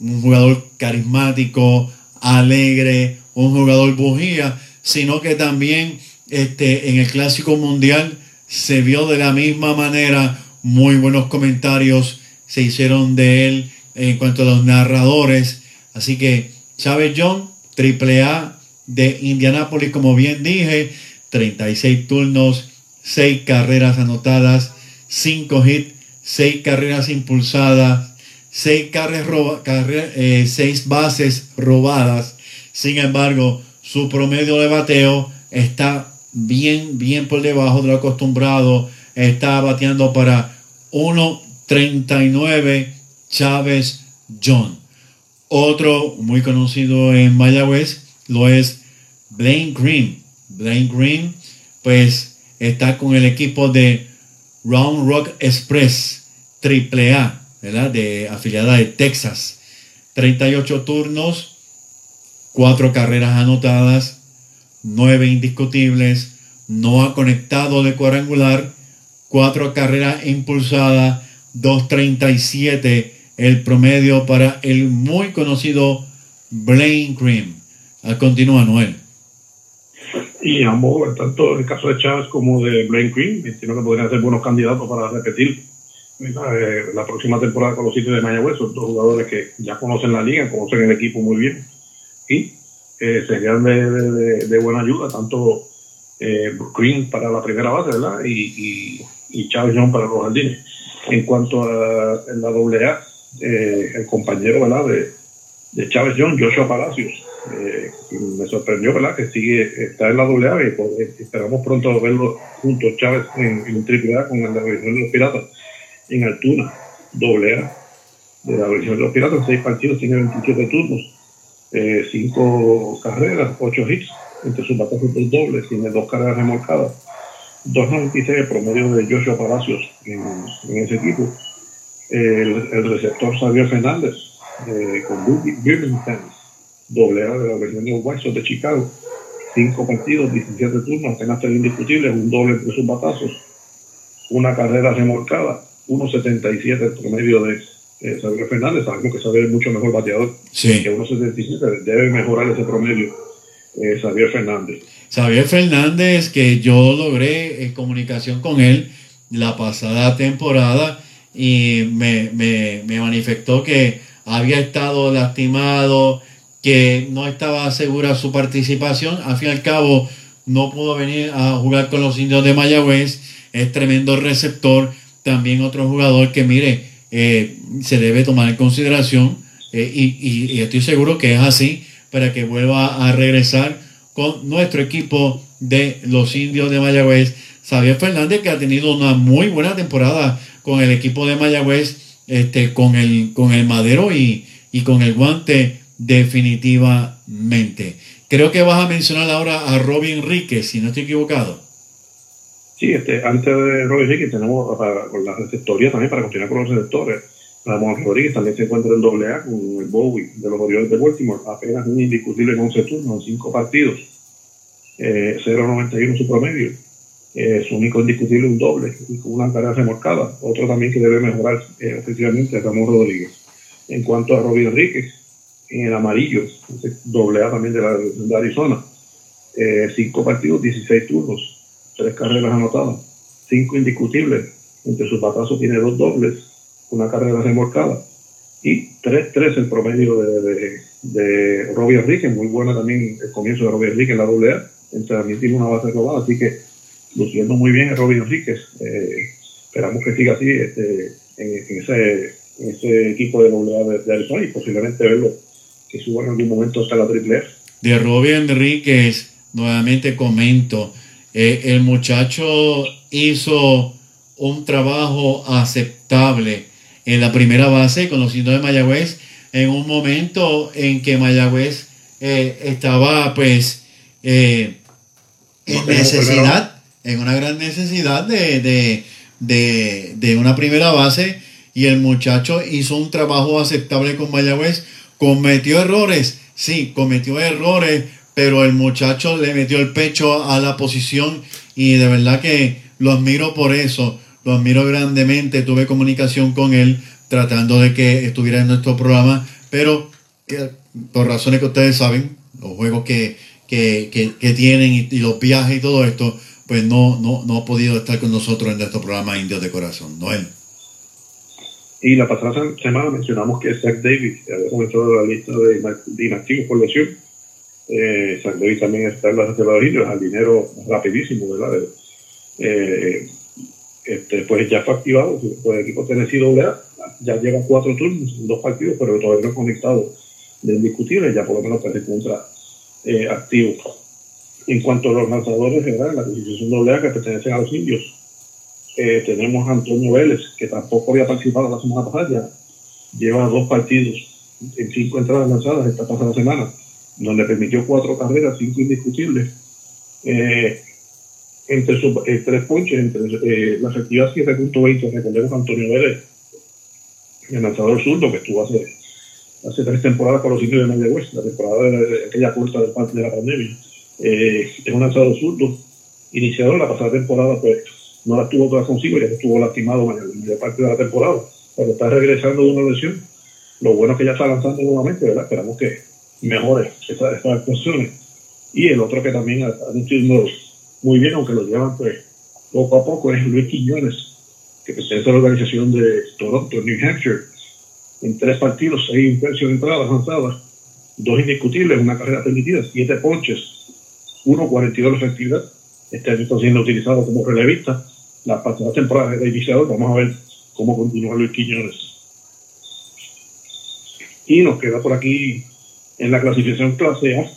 un jugador carismático, alegre, un jugador bujía, sino que también este, en el Clásico Mundial se vio de la misma manera, muy buenos comentarios se hicieron de él en cuanto a los narradores. Así que Chávez John, triple A de Indianápolis, como bien dije, 36 turnos, 6 carreras anotadas, 5 hits, 6 carreras impulsadas, 6 carreras roba, eh, seis bases robadas. Sin embargo, su promedio de bateo está bien, bien por debajo de lo acostumbrado. Está bateando para 1.39 Chávez John. Otro muy conocido en Mayagüez lo es Blaine Green. Blaine Green, pues está con el equipo de Round Rock Express AAA, ¿verdad? De afiliada de Texas. 38 turnos, 4 carreras anotadas, 9 indiscutibles, no ha conectado de cuadrangular, 4 carreras impulsadas, 237 el promedio para el muy conocido Blaine Cream. A continúa, Noel. Y ambos, tanto en el caso de Chávez como de Blaine Green, entiendo que podrían ser buenos candidatos para repetir eh, la próxima temporada con los sitios de Mayagüez. Son dos jugadores que ya conocen la liga, conocen el equipo muy bien y eh, serían de, buena ayuda, tanto eh, Green para la primera base ¿verdad? Y, y, y John para los jardines. En cuanto a la AA, eh, el compañero ¿verdad? De, de Chávez John, Joshua Palacios, eh, me sorprendió, ¿verdad? Que sigue, está en la doble A y pues, esperamos pronto verlo juntos, Chávez, en, en triple A con la versión de los Piratas, en altura, doble A de la versión de los Piratas, seis partidos, tiene 27 turnos, eh, cinco carreras, ocho hits, entre sus batazos del doble, tiene dos carreras remolcadas, 2.96 el promedio de Joshua Palacios en, en ese equipo. El, el receptor Xavier Fernández, eh, con Birmingham, doble A de la versión de White Sox de Chicago. Cinco partidos, 17 turnos, apenas tres indiscutibles, un doble entre sus batazos, una carrera remolcada, 1.77 el promedio de eh, Xavier Fernández. Sabemos que Xavier es mucho mejor bateador Sí. que 1.77, debe mejorar ese promedio eh, Xavier Fernández. Xavier Fernández, que yo logré en comunicación con él la pasada temporada y me, me, me manifestó que había estado lastimado, que no estaba segura su participación. Al fin y al cabo, no pudo venir a jugar con los indios de Mayagüez. Es tremendo receptor. También otro jugador que, mire, eh, se debe tomar en consideración. eh, y, y- y estoy seguro que es así para que vuelva a regresar con nuestro equipo de los indios de Mayagüez. Xavier Fernández, que ha tenido una muy buena temporada con el equipo de Mayagüez, este, con, el, con el madero y, y con el guante definitivamente. Creo que vas a mencionar ahora a Robin Enríquez, si no estoy equivocado. Sí, este, antes de Robert Ricky tenemos con la receptoría también para continuar con los receptores. Ramón Rodríguez también se encuentra en doble A con el Bowie de los Orioles de Baltimore, apenas un indiscutible en 11 turnos, en 5 partidos, eh, 0.91 su promedio. Eh, su único indiscutible un doble y con una carrera remolcada. Otro también que debe mejorar eh, ofensivamente es Ramón Rodríguez. En cuanto a Robin Enríquez, en el amarillo, doble A también de, la, de Arizona, 5 partidos, 16 turnos, tres carreras anotadas, cinco indiscutibles. Entre sus batazos tiene dos dobles, una carrera remolcada y 3-3 el promedio de, de, de Robbie Enrique, muy buena también el comienzo de Robbie Enrique en la doble A, también tiene una base robada, así que luciendo muy bien el Robbie Enríquez. Eh, esperamos que siga así este, en, en, ese, en ese equipo de doble A de, Arizona y posiblemente verlo que suba en algún momento hasta la triple A. De Robin Enríquez, nuevamente comento, eh, el muchacho hizo un trabajo aceptable en la primera base con los indios de Mayagüez en un momento en que Mayagüez eh, estaba pues eh, en No necesidad, en una gran necesidad de, de, de, de una primera base y el muchacho hizo un trabajo aceptable con Mayagüez, cometió errores, sí, cometió errores, pero el muchacho le metió el pecho a la posición y de verdad que lo admiro por eso, lo admiro grandemente, tuve comunicación con él tratando de que estuviera en nuestro programa, pero que, por razones que ustedes saben, los juegos que, que, que, que tienen y, y, los viajes y todo esto, pues no, no, no ha podido estar con nosotros en nuestro programa Indios de Corazón. Noel. Y la pasada semana mencionamos que Zach Davis había comenzado la lista de inactivos por lesión. Eh, Zach Davis también está en la reserva de indios, al dinero rapidísimo, ¿verdad? Eh, este, pues ya fue activado por el equipo Tennessee AA, ya lleva cuatro turnos, dos partidos, pero todavía no conectado de indiscutible, ya por lo menos se encuentra eh, activo. En cuanto a los lanzadores, ¿verdad? La posición AA que pertenecen a los indios, eh, tenemos a Antonio Vélez, que tampoco había participado la semana pasada, ya lleva dos partidos en cinco entradas lanzadas esta pasada semana, donde permitió cuatro carreras, cinco indiscutibles. Eh, entre sus eh, tres ponches, entre eh, la efectividad 7.20, recordemos a Antonio Vélez, el lanzador zurdo que estuvo hace, hace tres temporadas con los indios de Mayagüez, la temporada de, de aquella corta de parte de la pandemia. Eh, es un lanzador zurdo, iniciador la pasada temporada, pues no la tuvo toda consigo, ya estuvo lastimado la mayor parte de la temporada, pero está regresando de una lesión. Lo bueno es que ya está lanzando nuevamente, ¿verdad? Esperamos que mejore esas, esas actuaciones. Y el otro que también está haciendo muy bien, aunque lo llevan pues poco a poco, es Luis Quiñones, que pertenece a la organización de Toronto, New Hampshire, en tres partidos, seis impresiones entradas lanzadas, dos indiscutibles, una carrera permitida, siete ponches, 1.42 de efectividad. Este año está siendo utilizado como relevista. La pasada temporada de iniciador, vamos a ver cómo continúa Luis Quiñones. Y nos queda por aquí en la clasificación clase A,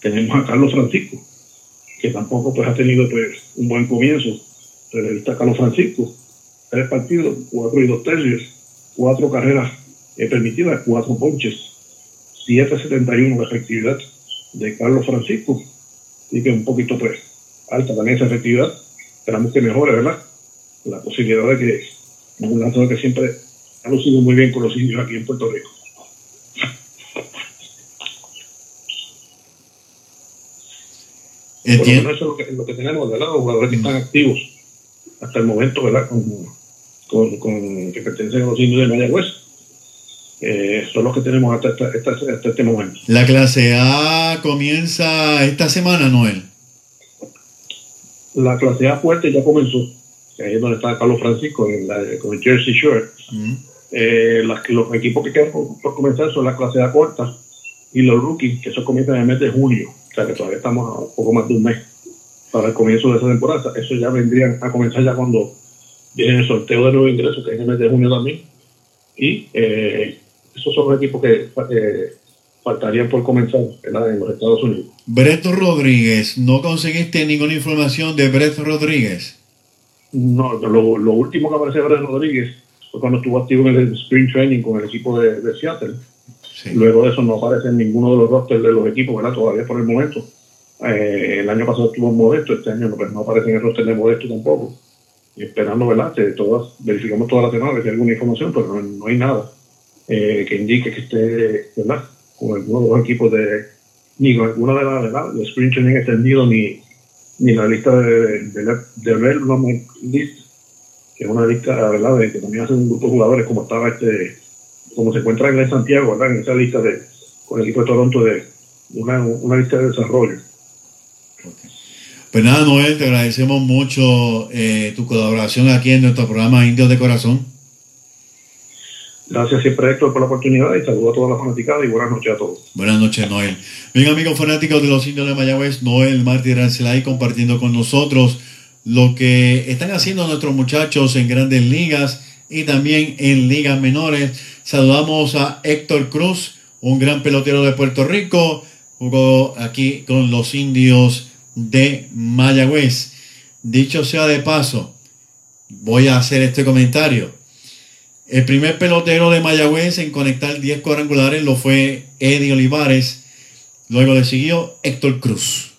tenemos a Carlos Francisco, que tampoco pues ha tenido pues un buen comienzo. Relevista Carlos Francisco, tres partidos, cuatro y dos tercios, cuatro carreras eh, permitidas, cuatro ponches, 7.71 de efectividad de Carlos Francisco, y que un poquito pues alta también esa efectividad, esperamos que mejore, ¿verdad? La posibilidad de que un lanzador que siempre ha lucido muy bien con los indios aquí en Puerto Rico. Por lo menos eso es lo que, lo que tenemos, ¿verdad? Los jugadores que están activos hasta el momento, ¿verdad? Con, con, con- que pertenecen a los indios de Mayagüez. Eh, son los que tenemos hasta, este momento. La clase A comienza esta semana, Noel. La clase A fuerte ya comenzó, ahí es donde está Carlos Francisco, en la, con el Jersey Shore. Mm. Eh, las- los equipos que quedan por, por comenzar son la clase A corta y los rookies, que eso comienza en el mes de junio. O sea que todavía estamos a poco más de un mes para el comienzo de esa temporada. Eso ya vendrían a comenzar ya cuando viene el sorteo de nuevos ingresos, que es en el mes de junio también. Y eh, esos son los equipos que eh, faltarían por comenzar ¿verdad? en los Estados Unidos. Brett Rodríguez, ¿no conseguiste ninguna información de Brett Rodríguez? No, lo, lo último que apareció de Rodríguez fue cuando estuvo activo en el Spring Training con el equipo de, de Seattle. Sí. Luego de eso no aparece en ninguno de los rosters de los equipos, ¿verdad? Todavía por el momento. Eh, el año pasado estuvo en Modesto, este año no, pues, no aparece en el roster de Modesto tampoco. Y esperando, ¿verdad? Que todas, verificamos toda la semana que si hay alguna información, pero no, no hay nada eh, que indique que esté, ¿verdad? Con alguno de los de, ni con alguna de las, ¿verdad? De Spring Training extendido, ni, ni la lista de, de, de, de Development List, que es una lista, ¿verdad? De, que también hacen un grupo de jugadores como estaba este, como se encuentra en Santiago, ¿verdad? En esa lista de, con el equipo de Toronto de una, una lista de desarrollo. Pues nada, Noel, te agradecemos mucho eh, tu colaboración aquí en nuestro programa Indios de Corazón. Gracias siempre Héctor por la oportunidad y saludo a todas las fanaticadas y buenas noches a todos. Buenas noches, Noel. Bien, amigos fanáticos de los indios de Mayagüez, Noel Mártir Arcelay compartiendo con nosotros lo que están haciendo nuestros muchachos en grandes ligas y también en ligas menores. Saludamos a Héctor Cruz, un gran pelotero de Puerto Rico, jugó aquí con los indios de Mayagüez. Dicho sea de paso, voy a hacer este comentario. El primer pelotero de Mayagüez en conectar 10 cuadrangulares lo fue Eddie Olivares. Luego le siguió Héctor Cruz.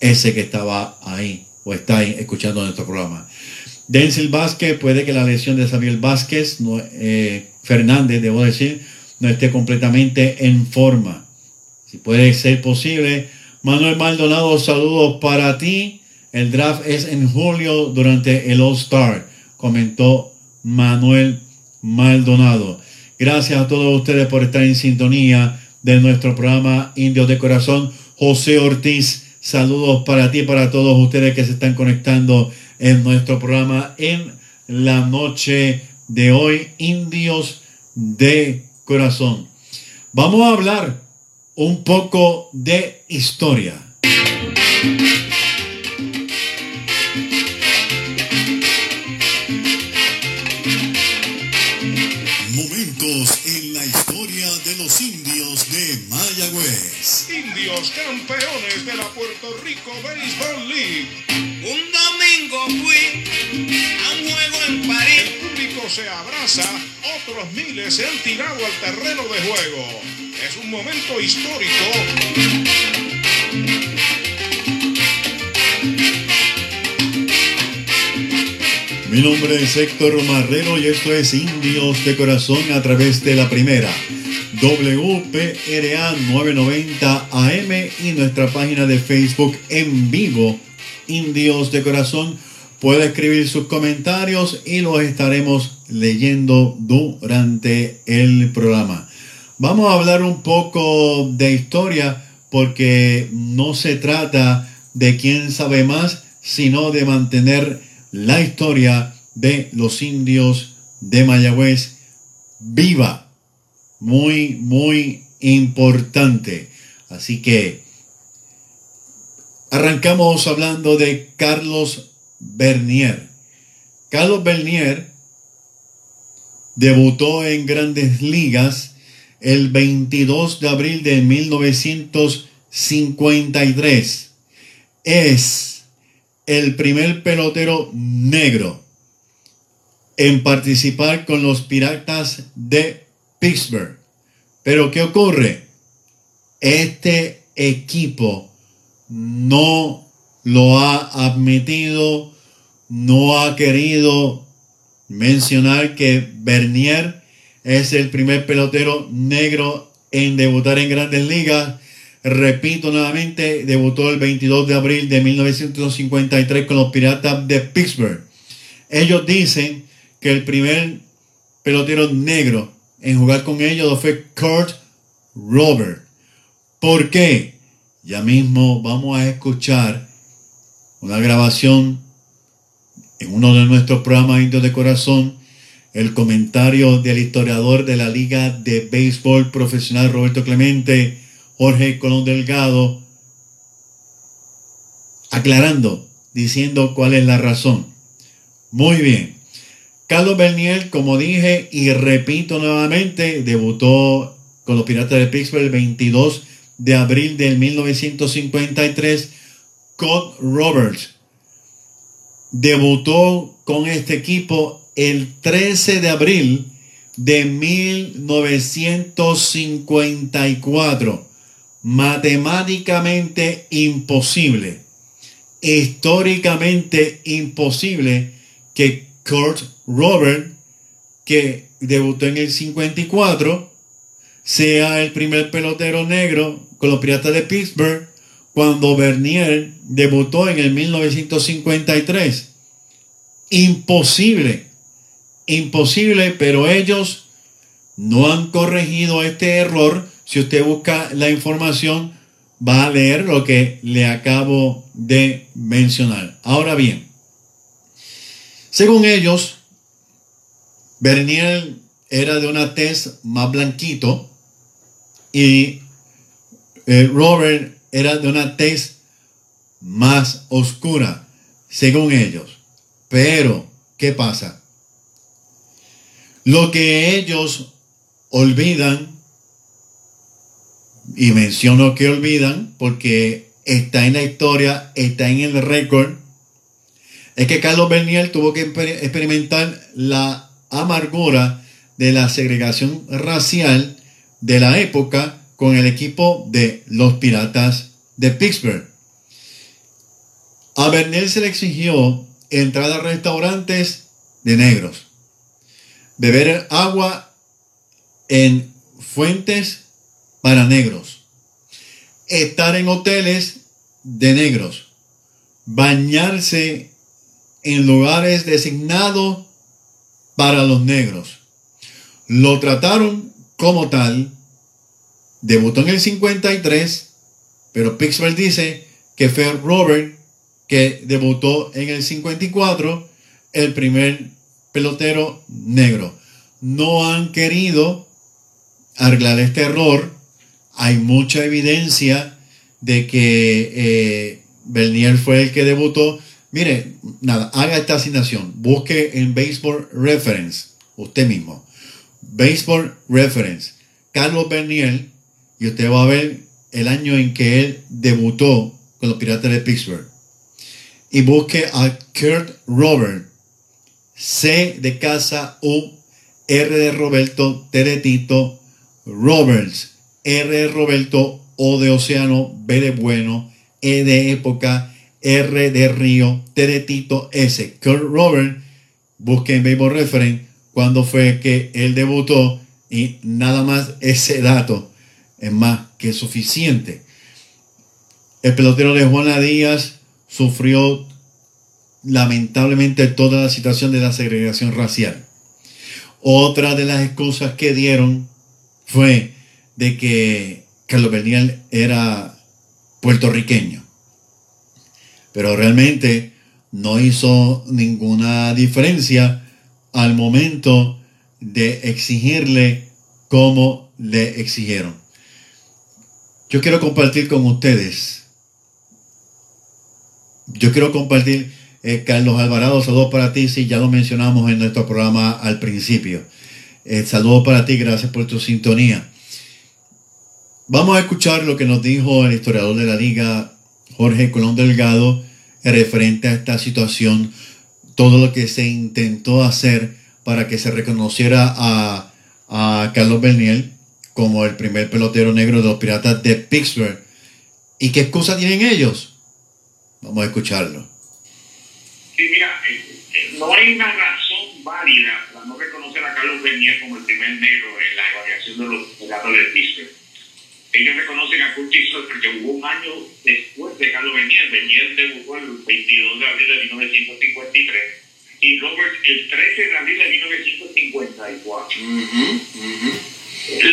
Ese que estaba ahí o está ahí escuchando nuestro programa. Denzel Vázquez, puede que la lesión de Samuel Vázquez, eh, Fernández, debo decir, no esté completamente en forma. Si puede ser posible. Manuel Maldonado, saludos para ti. El draft es en julio durante el All Star, comentó Manuel Maldonado. Gracias a todos ustedes por estar en sintonía de nuestro programa Indios de Corazón. José Ortiz, saludos para ti y para todos ustedes que se están conectando en nuestro programa en la noche de hoy, Indios de Corazón. Vamos a hablar un poco de historia. Los indios de Mayagüez. Indios campeones de la Puerto Rico Baseball League. Un domingo fui a un juego en París. El público se abraza, otros miles se han tirado al terreno de juego. Es un momento histórico. Mi nombre es Héctor Marrero y esto es Indios de Corazón a través de la primera WPRA 990 AM y nuestra página de Facebook en vivo Indios de Corazón puede escribir sus comentarios y los estaremos leyendo durante el programa. Vamos a hablar un poco de historia porque no se trata de quién sabe más, sino de mantener la historia de los indios de Mayagüez viva. Muy, muy importante. Así que arrancamos hablando de Carlos Bernier. Carlos Bernier debutó en grandes ligas el 22 de abril de 1953. Es el primer pelotero negro en participar con los Piratas de Pittsburgh. Pero ¿qué ocurre? Este equipo no lo ha admitido, no ha querido mencionar que Bernier es el primer pelotero negro en debutar en grandes ligas. Repito nuevamente, debutó el 22 de abril de 1953 con los Piratas de Pittsburgh. Ellos dicen que el primer pelotero negro en jugar con ellos fue Kurt Robert. ¿Por qué? Ya mismo vamos a escuchar una grabación en uno de nuestros programas Indios de Corazón, el comentario del historiador de la Liga de Béisbol Profesional Roberto Clemente, Jorge Colón Delgado, aclarando, diciendo cuál es la razón. Muy bien. Carlos Bernier, como dije y repito nuevamente, debutó con los Piratas de Pittsburgh el 22 de abril de 1953. Scott Roberts debutó con este equipo el 13 de abril de 1954. Matemáticamente imposible, históricamente imposible que Kurt Robert, que debutó en el 54, sea el primer pelotero negro con los Piratas de Pittsburgh cuando Bernier debutó en el 1953. Imposible, imposible, pero ellos no han corregido este error. Si usted busca la información, va a leer lo que le acabo de mencionar. Ahora bien, según ellos, Bernier era de una tez más blanquito y eh, Robert era de una tez más oscura, según ellos. Pero, ¿qué pasa? Lo que ellos olvidan, y menciono que olvidan porque está en la historia, está en el récord, es que Carlos Bernier tuvo que experimentar la amargura de la segregación racial de la época con el equipo de los Piratas de Pittsburgh. A Bernier se le exigió entrar a restaurantes de negros, beber agua en fuentes para negros, estar en hoteles de negros, bañarse en lugares designados para los negros. Lo trataron como tal, debutó en el 53, pero Pittsburgh dice que fue Robert que debutó en el 54, el primer pelotero negro. No han querido arreglar este error. Hay mucha evidencia de que eh, Bernier fue el que debutó. Mire, nada, haga esta asignación. Busque en Baseball Reference, usted mismo. Baseball Reference, Carlos Bernier, y usted va a ver el año en que él debutó con los Piratas de Pittsburgh. Y busque a Kurt Robert, C de casa, U, R de Roberto, T de Tito, Roberts, R de Roberto, O de Océano, B de Bueno, E de época, R de Río, T de Tito, S. Kurt Robert, busque en Baseball Reference cuando fue que él debutó y nada más ese dato es más que suficiente. El pelotero de Juana Díaz sufrió lamentablemente toda la situación de la segregación racial. Otra de las excusas que dieron fue de que Carlos Bernier era puertorriqueño. Pero realmente no hizo ninguna diferencia al momento de exigirle como le exigieron. Yo quiero compartir con ustedes. Yo quiero compartir, eh, Carlos Alvarado, saludos para ti, si ya lo mencionamos en nuestro programa al principio. Eh, saludos para ti, gracias por tu sintonía. Vamos a escuchar lo que nos dijo el historiador de la liga, Jorge Colón Delgado, referente a esta situación, todo lo que se intentó hacer para que se reconociera a, Carlos Bernier como el primer pelotero negro de los Piratas de Pittsburgh. ¿Y qué excusa tienen ellos? Vamos a escucharlo. Sí, mira, eh, eh, no hay una razón válida para no reconocer a Carlos Bernier como el primer negro en la evaluación de los Piratas de Pittsburgh ellos reconocen a Curtis porque hubo un año después de Carlos Bernier. Bernier debutó el 22 de abril de 1953 y Robert el 13 de abril de 1954.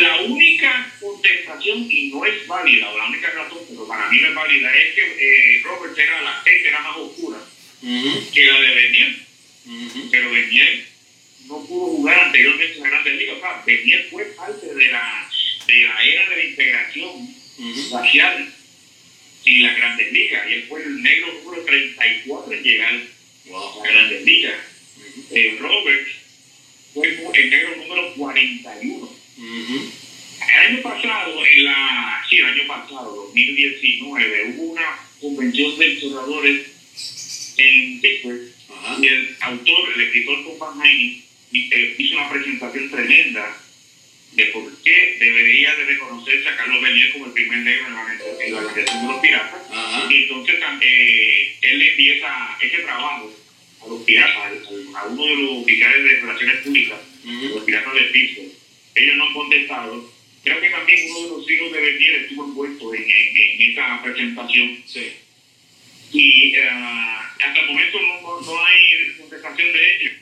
La única contestación, y no es válida, o la única razón, pero para mí no es válida, es que eh, Robert era la tez era más oscura que la de Bernier. Pero Bernier no pudo jugar anteriormente en la Grandes Ligas. O sea, Bernier fue parte de la de la era de la integración racial en las grandes ligas. Y él fue el negro número 34 en llegar a las grandes ligas. Eh, Robert fue el negro número 41. El año pasado, en la, sí, el año pasado, 2019, hubo una convención de historiadores en Pittsburgh y el autor, el escritor Tom Heine, eh, hizo una presentación tremenda de por qué debería de reconocerse a Carlos Bernier como el primer negro en la, en organización de los piratas. Y entonces eh, él le empieza ese trabajo a los piratas, a, uno de los oficiales de relaciones públicas, los piratas del piso. Ellos no han contestado. Creo que también uno de los hijos de Bernier estuvo envuelto en, en, esa presentación. Sí. Y uh, hasta el momento no, no hay contestación de ellos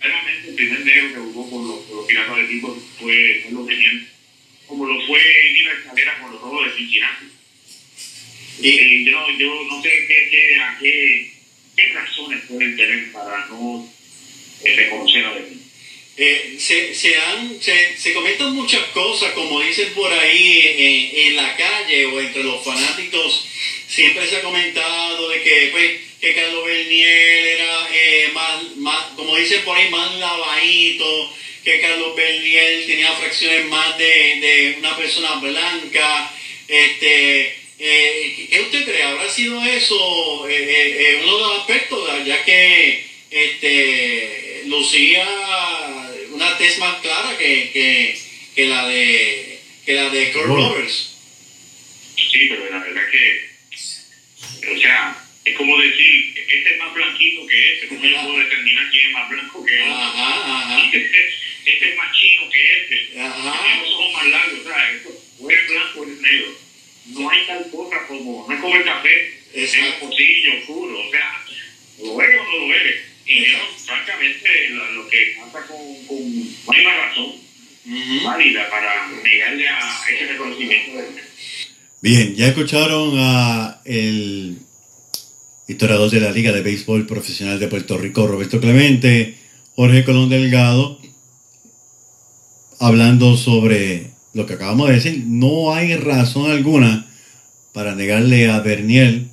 realmente el primer negro que jugó con los, los piratas de Pico fue Carlos Beniel, como lo fue Nino Escalera con los robos de Cincinnati. Eh, yo, yo no sé qué, qué, a qué, qué razones pueden tener para no eh, reconocer a Beniel. Eh, se, se, han, se, se, comentan muchas cosas, como dicen por ahí en, en, la calle o entre los fanáticos, siempre se ha comentado de que pues, que Carlos Bernier era eh, más, más, como dicen por ahí, más lavadito, que Carlos Bernier tenía fracciones más de, de una persona blanca. Este, eh, ¿Qué usted cree? ¿Habrá sido eso eh, uno de los aspectos, ya que este, lucía una tez más clara que, que, que la de que la de Kurt Roberts? Sí, pero la verdad que, o sea, es como decir, este es más blanquito que este, ¿cómo yo puedo determinar quién es más blanco que otro? Ajá, ajá. Este, este, es más chino que este, ajá. tiene los ojos más largos, o sea, esto, o eres blanco o eres negro. No hay tal cosa como, no es como el café, es el pocillo oscuro, o sea, lo eres o no lo eres. Y eso, francamente, lo, lo que pasa con, con, no hay una razón válida para negarle a ese reconocimiento de Bien, ya escucharon a el historiador de la Liga de Béisbol Profesional de Puerto Rico, Roberto Clemente, Jorge Colón Delgado, hablando sobre lo que acabamos de decir. No hay razón alguna para negarle a Bernier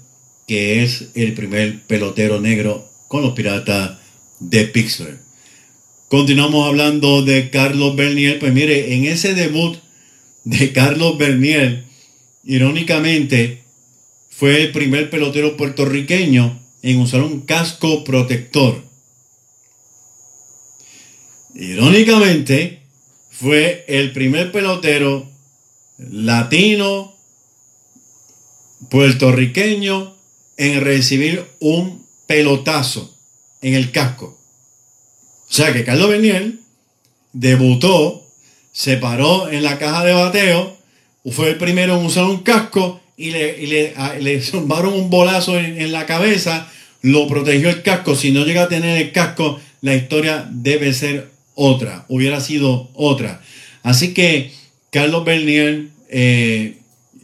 que es el primer pelotero negro con los Piratas de Pittsburgh. Continuamos hablando de Carlos Bernier. Pues mire, en ese debut de Carlos Bernier, irónicamente, fue el primer pelotero puertorriqueño en usar un casco protector. Irónicamente, fue el primer pelotero latino puertorriqueño en recibir un pelotazo en el casco. O sea que Carlos Bernier debutó, se paró en la caja de bateo, fue el primero en usar un casco y le, y le, un bolazo en, la cabeza lo protegió el casco. Si no llega a tener el casco, la historia debe ser otra, hubiera sido otra. Así que Carlos Bernier eh,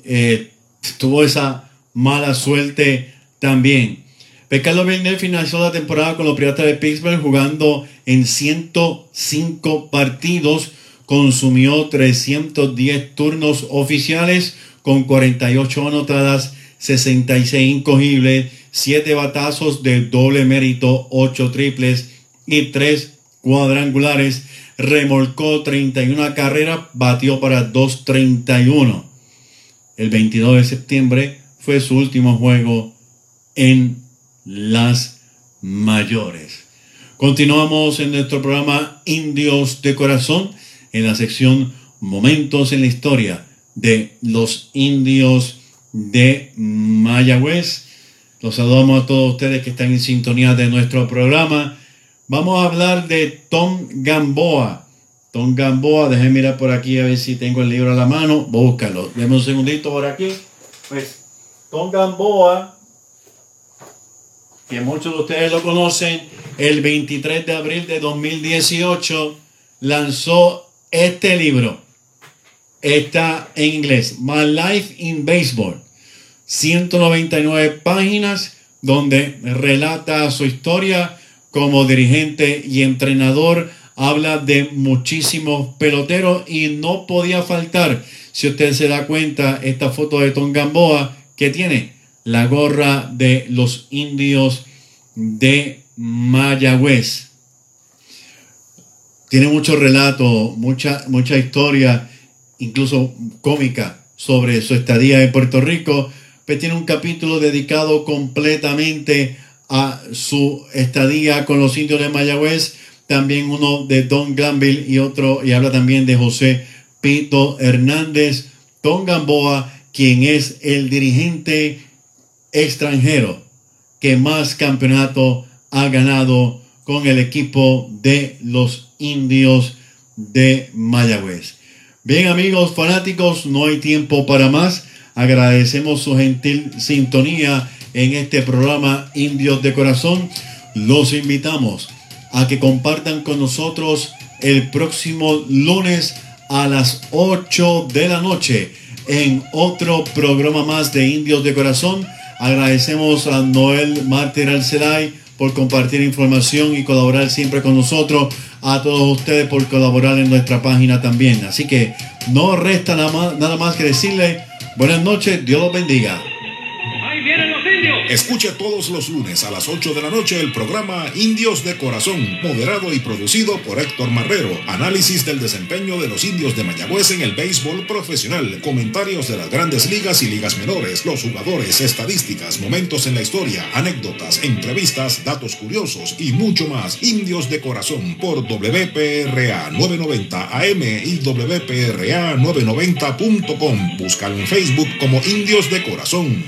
eh, tuvo esa mala suerte también. Pero Carlos Bernier finalizó la temporada con los Piratas de Pittsburgh jugando en 105 partidos, consumió 310 turnos oficiales con 48 anotadas, 66 incogibles, 7 batazos de doble mérito, 8 triples y 3 cuadrangulares, remolcó 31 carreras, batió para 231. El 22 de septiembre fue su último juego en las mayores. Continuamos en nuestro programa Indios de Corazón en la sección Momentos en la historia de los indios de Mayagüez. Los saludamos a todos ustedes que están en sintonía de nuestro programa. Vamos a hablar de Tom Gamboa. Tom Gamboa, déjenme mirar por aquí a ver si tengo el libro a la mano. Búscalo. Deme un segundito por aquí. Pues Tom Gamboa, que muchos de ustedes lo conocen, el 23 de abril de 2018 lanzó este libro. Está en inglés, My Life in Baseball. 199 páginas donde relata su historia como dirigente y entrenador. Habla de muchísimos peloteros y no podía faltar, si usted se da cuenta, esta foto de Tom Gamboa que tiene la gorra de los indios de Mayagüez. Tiene mucho relato, mucha, mucha historia, incluso cómica, sobre su estadía en Puerto Rico, pero tiene un capítulo dedicado completamente a su estadía con los indios de Mayagüez, también uno de Don Glanville y otro, y habla también de José Pito Hernández, Don Gamboa, quien es el dirigente extranjero que más campeonato ha ganado con el equipo de los indios de Mayagüez. Bien amigos fanáticos, no hay tiempo para más. Agradecemos su gentil sintonía en este programa Indios de Corazón. Los invitamos a que compartan con nosotros el próximo lunes a las 8 de la noche en otro programa más de Indios de Corazón. Agradecemos a Noel Martín Alcelay por compartir información y colaborar siempre con nosotros. A todos ustedes por colaborar en nuestra página también. Así que no resta nada más, nada más que decirle buenas noches, Dios los bendiga. Escuche todos los lunes a las 8 de la noche el programa Indios de Corazón, moderado y producido por Héctor Marrero. Análisis del desempeño de los indios de Mayagüez en el béisbol profesional, comentarios de las grandes ligas y ligas menores, los jugadores, estadísticas, momentos en la historia, anécdotas, entrevistas, datos curiosos y mucho más. Indios de Corazón por WPRA 990 AM y WPRA 990.com. Búscalo en Facebook como Indios de Corazón.